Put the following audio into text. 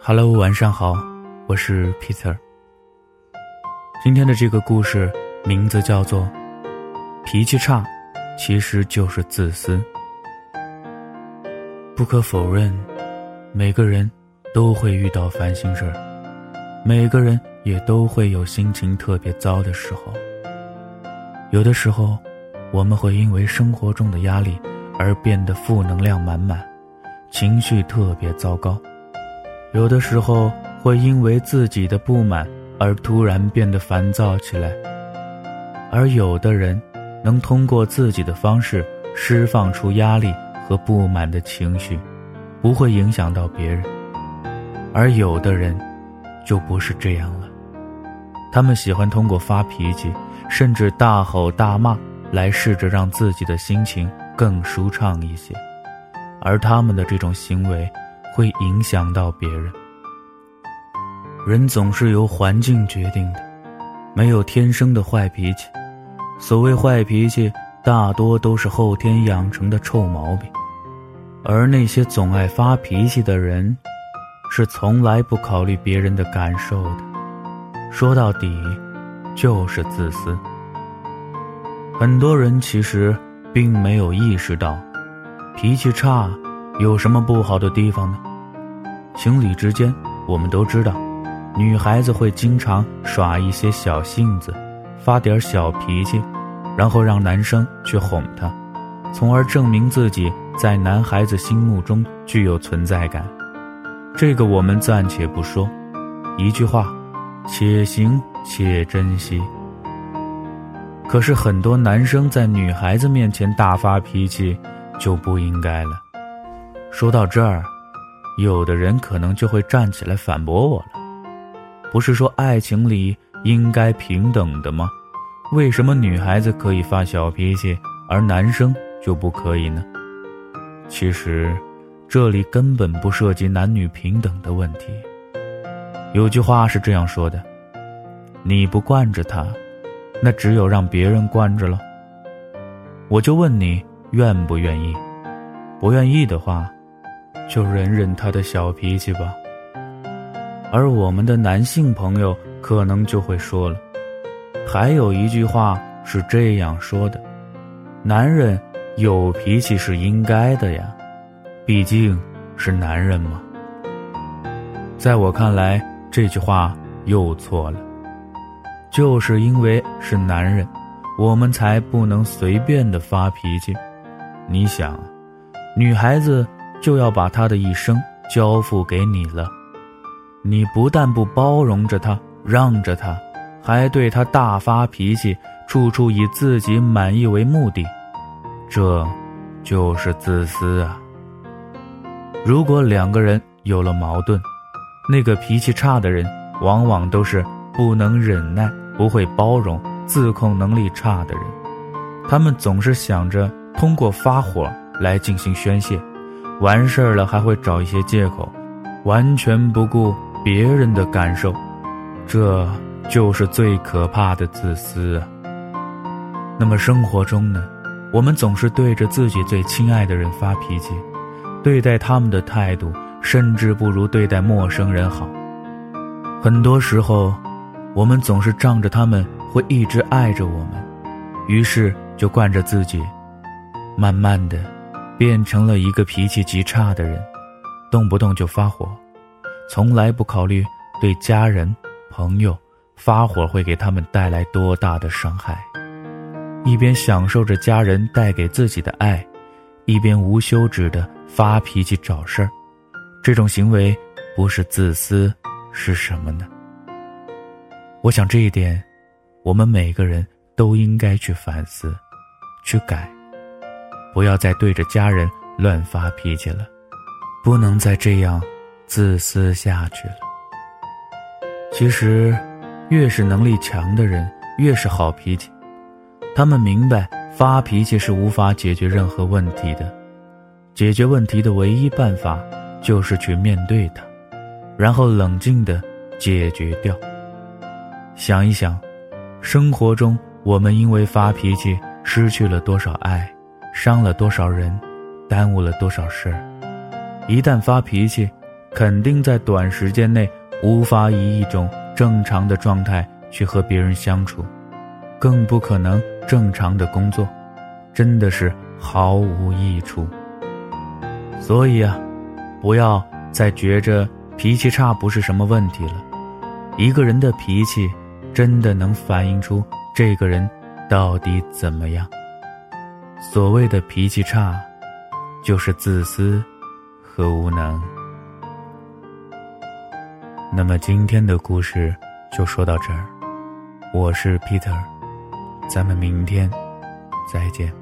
Hello，晚上好，我是 Peter。今天的这个故事名字叫做《脾气差，其实就是自私》。不可否认，每个人都会遇到烦心事儿，每个人也都会有心情特别糟的时候。有的时候，我们会因为生活中的压力而变得负能量满满，情绪特别糟糕。有的时候会因为自己的不满而突然变得烦躁起来，而有的人能通过自己的方式释放出压力和不满的情绪，不会影响到别人，而有的人就不是这样了，他们喜欢通过发脾气，甚至大吼大骂来试着让自己的心情更舒畅一些，而他们的这种行为。会影响到别人。人总是由环境决定的，没有天生的坏脾气。所谓坏脾气，大多都是后天养成的臭毛病。而那些总爱发脾气的人，是从来不考虑别人的感受的。说到底，就是自私。很多人其实并没有意识到，脾气差有什么不好的地方呢？情侣之间，我们都知道，女孩子会经常耍一些小性子，发点小脾气，然后让男生去哄她，从而证明自己在男孩子心目中具有存在感。这个我们暂且不说，一句话，且行且珍惜。可是很多男生在女孩子面前大发脾气，就不应该了。说到这儿。有的人可能就会站起来反驳我了，不是说爱情里应该平等的吗？为什么女孩子可以发小脾气，而男生就不可以呢？其实，这里根本不涉及男女平等的问题。有句话是这样说的：“你不惯着他，那只有让别人惯着了。”我就问你，愿不愿意？不愿意的话。就忍忍他的小脾气吧。而我们的男性朋友可能就会说了，还有一句话是这样说的：“男人有脾气是应该的呀，毕竟是男人嘛。”在我看来，这句话又错了。就是因为是男人，我们才不能随便的发脾气。你想，女孩子。就要把他的一生交付给你了，你不但不包容着他，让着他，还对他大发脾气，处处以自己满意为目的，这，就是自私啊。如果两个人有了矛盾，那个脾气差的人，往往都是不能忍耐、不会包容、自控能力差的人，他们总是想着通过发火来进行宣泄。完事儿了还会找一些借口，完全不顾别人的感受，这就是最可怕的自私啊。那么生活中呢，我们总是对着自己最亲爱的人发脾气，对待他们的态度甚至不如对待陌生人好。很多时候，我们总是仗着他们会一直爱着我们，于是就惯着自己，慢慢的。变成了一个脾气极差的人，动不动就发火，从来不考虑对家人、朋友发火会给他们带来多大的伤害，一边享受着家人带给自己的爱，一边无休止的发脾气找事儿，这种行为不是自私是什么呢？我想这一点，我们每个人都应该去反思，去改。不要再对着家人乱发脾气了，不能再这样自私下去了。其实，越是能力强的人，越是好脾气。他们明白发脾气是无法解决任何问题的，解决问题的唯一办法就是去面对它，然后冷静的解决掉。想一想，生活中我们因为发脾气失去了多少爱？伤了多少人，耽误了多少事儿。一旦发脾气，肯定在短时间内无法以一种正常的状态去和别人相处，更不可能正常的工作，真的是毫无益处。所以啊，不要再觉着脾气差不是什么问题了。一个人的脾气，真的能反映出这个人到底怎么样。所谓的脾气差，就是自私和无能。那么今天的故事就说到这儿，我是 Peter，咱们明天再见。